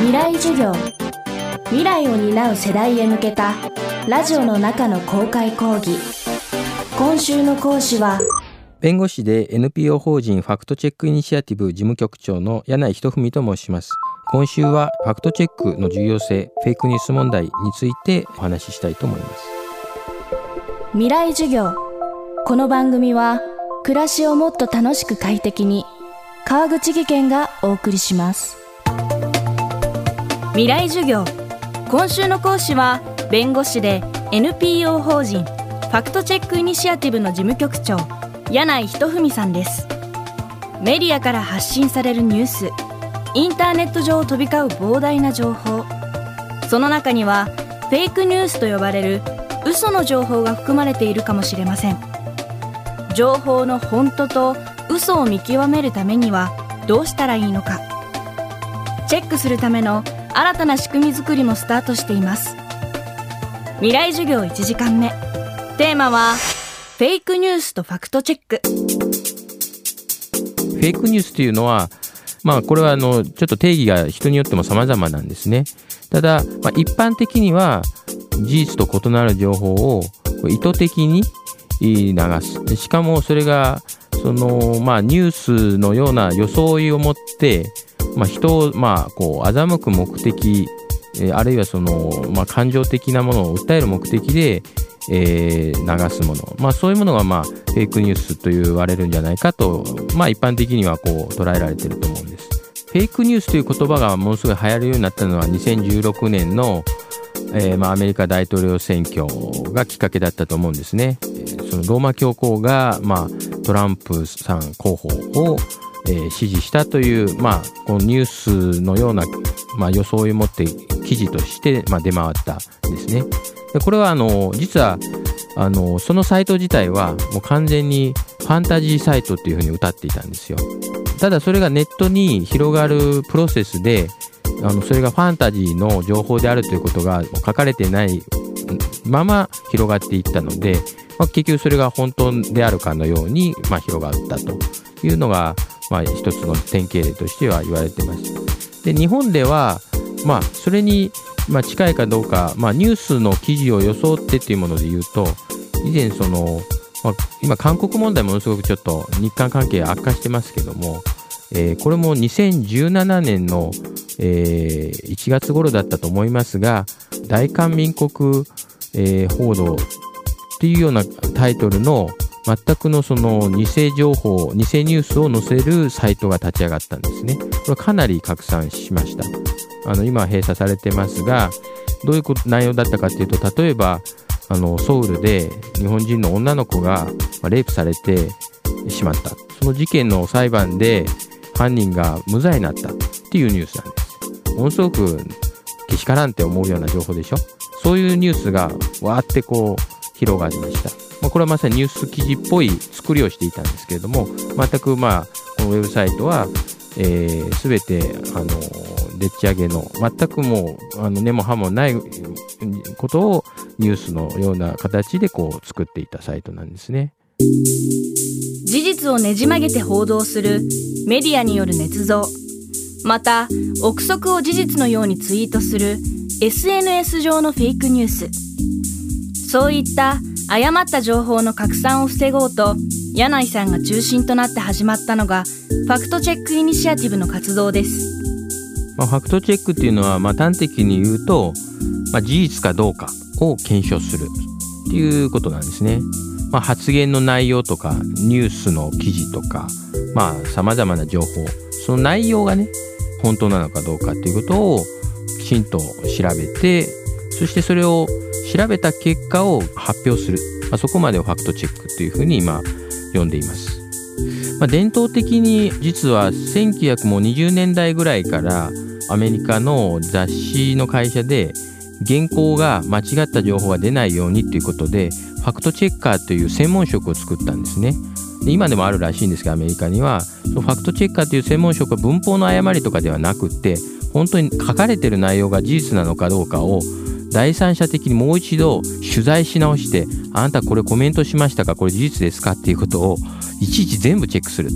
未来授業。未来を担う世代へ向けたラジオの中の公開講義。今週の講師は弁護士で NPO 法人ファクトチェックイニシアティブ事務局長の柳井仁文と申します。今週はファクトチェックの重要性フェイクニュース問題についてお話ししたいと思います。未来授業。この番組は暮らしをもっと楽しく快適に川口義賢がお送りします未来授業。今週の講師は弁護士で NPO 法人ファクトチェックイニシアティブの事務局長柳井仁文さんです。メディアから発信されるニュースインターネット上を飛び交う膨大な情報。その中にはフェイクニュースと呼ばれる嘘の情報が含まれているかもしれません。情報の本当と嘘を見極めるためにはどうしたらいいのか。チェックするための新たな仕組み作りもスタートしています。未来授業1時間目。テーマはフェイクニュースとファクトチェック。フェイクニュースというのはまあこれはあのちょっと定義が人によっても様々なんですね。ただ、まあ、一般的には事実と異なる情報を意図的に流す。しかもそれがその、まあ、ニュースのような装いを持って、まあ、人を、まあ、こう欺く目的あるいはその、まあ、感情的なものを訴える目的で、えー、流すもの、まあ、そういうものが、まあ、フェイクニュースと言われるんじゃないかと、まあ、一般的にはこう捉えられていると思うんです。フェイクニュースという言葉がものすごい流行るようになったのは2016年の、えーまあ、アメリカ大統領選挙がきっかけだったと思うんですね。そのローマ教皇が、まあ、トランプさん候補を、えー、支持したという、まあ、このニュースのような、まあ、装いを持って記事として、まあ、出回ったんですね。でこれはあの実はあのそのサイト自体はもう完全にファンタジーサイトっていうふうに歌っていたんですよ。ただそれがネットに広がるプロセスであのそれがファンタジーの情報であるということが書かれてないまま広がっていったので、まあ、結局それが本当であるかのように、まあ、広がったというのが、まあ、一つの典型例としては言われてます。で日本では、まあ、それに、まあ、近いかどうか、まあ、ニュースの記事を装ってっていうもので言うと以前その、まあ、今韓国問題ものすごくちょっと日韓関係悪化してますけども、えー、これも2017年の、えー、1月頃だったと思いますが大韓民国、えー、報道っていうようなタイトルの全くのその偽情報、偽ニュースを載せるサイトが立ち上がったんですね。これはかなり拡散しました。あの今閉鎖されてますが、どういう内容だったかというと、例えばあのソウルで日本人の女の子がレイプされてしまった。その事件の裁判で犯人が無罪になったっていうニュースなんです。ものすごくけしからんって思うような情報でしょそういうニュースがわーってこう広がりました。これはまさにニュース記事っぽい作りをしていたんですけれども、全くまあ、このウェブサイトは、えー、全て、あの、でっち上げの、全くもう、あの、根も葉もないことをニュースのような形でこう作っていたサイトなんですね。事実をねじ曲げて報道するメディアによる捏造。また、憶測を事実のようにツイートする SNS 上のフェイクニュース。そういった誤った情報の拡散を防ごうと柳井さんが中心となって始まったのがファクトチェックイニシアティブの活動です、まあ、ファクトチェックっていうのは、まあ、端的に言うと、まあ、事実かどうかを検証するっていうことなんですね、まあ、発言の内容とかニュースの記事とかさまざ、まな情報その内容がね本当なのかどうかっていうことをきちんと調べてそしてそれを調べた結果を発表する、まあ、そこまでをファクトチェックというふうに今呼んでいます。まあ、伝統的に実は1920年代ぐらいからアメリカの雑誌の会社で原稿が間違った情報が出ないようにということでファクトチェッカーという専門職を作ったんですね。で今でもあるらしいんですがアメリカにはそのファクトチェッカーという専門職は文法の誤りとかではなくって本当に書かれてる内容が事実なのかどうかを第三者的にもう一度取材し直してあなたこれコメントしましたか？これ事実ですか？っていうことをいちいち全部チェックする。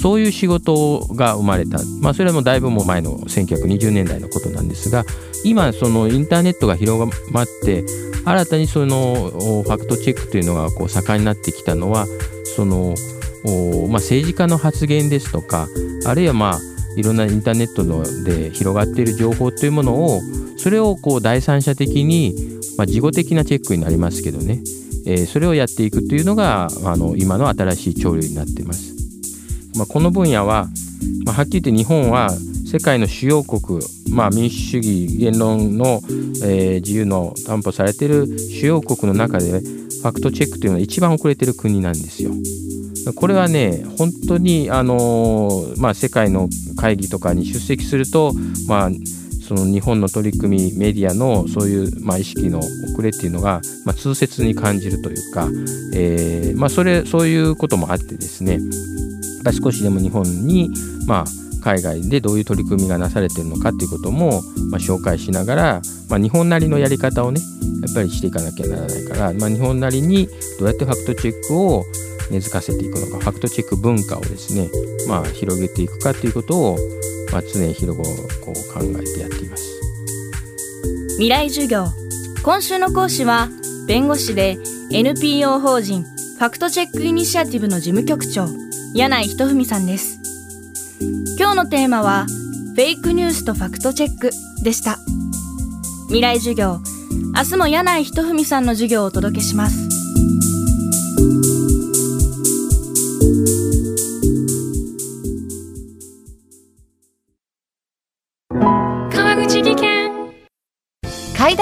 そういう仕事が生まれた、まあ、それはもうだいぶも前の1920年代のことなんですが今そのインターネットが広まって新たにそのファクトチェックというのがこう盛んになってきたのはその、まあ、政治家の発言ですとかあるいはまあいろんなインターネットので広がっている情報というものをそれをこう第三者的に、まあ、事後的なチェックになりますけどね、えー、それをやっていくというのがあの今の新しい潮流になってます。まあ、この分野は、まあ、はっきり言って日本は世界の主要国、まあ、民主主義言論の、えー、自由の担保されている主要国の中でファクトチェックというのは一番遅れてる国なんですよ。これはね本当にあの、まあ、世界の会議とかに出席すると、まあ、その日本の取り組みメディアのそういう、まあ、意識の遅れっていうのが、まあ、痛切に感じるというか、えーまあ、それそういうこともあってですね少しでも日本に、まあ、海外でどういう取り組みがなされてるのかっていうことも、まあ、紹介しながら、まあ、日本なりのやり方をねやっぱりしていかなきゃならないから、まあ、日本なりにどうやってファクトチェックを根付かせていくのかファクトチェック文化をですね、まあ、広げていくかということを、まあ、常日頃こう考えてやっています未来授業今週の講師は弁護士で NPO 法人ファクトチェックイニシアティブの事務局長柳井仁文さんです。今日のテーマは、フェイクニュースとファクトチェックでした。未来授業、明日も柳井仁文さんの授業をお届けします。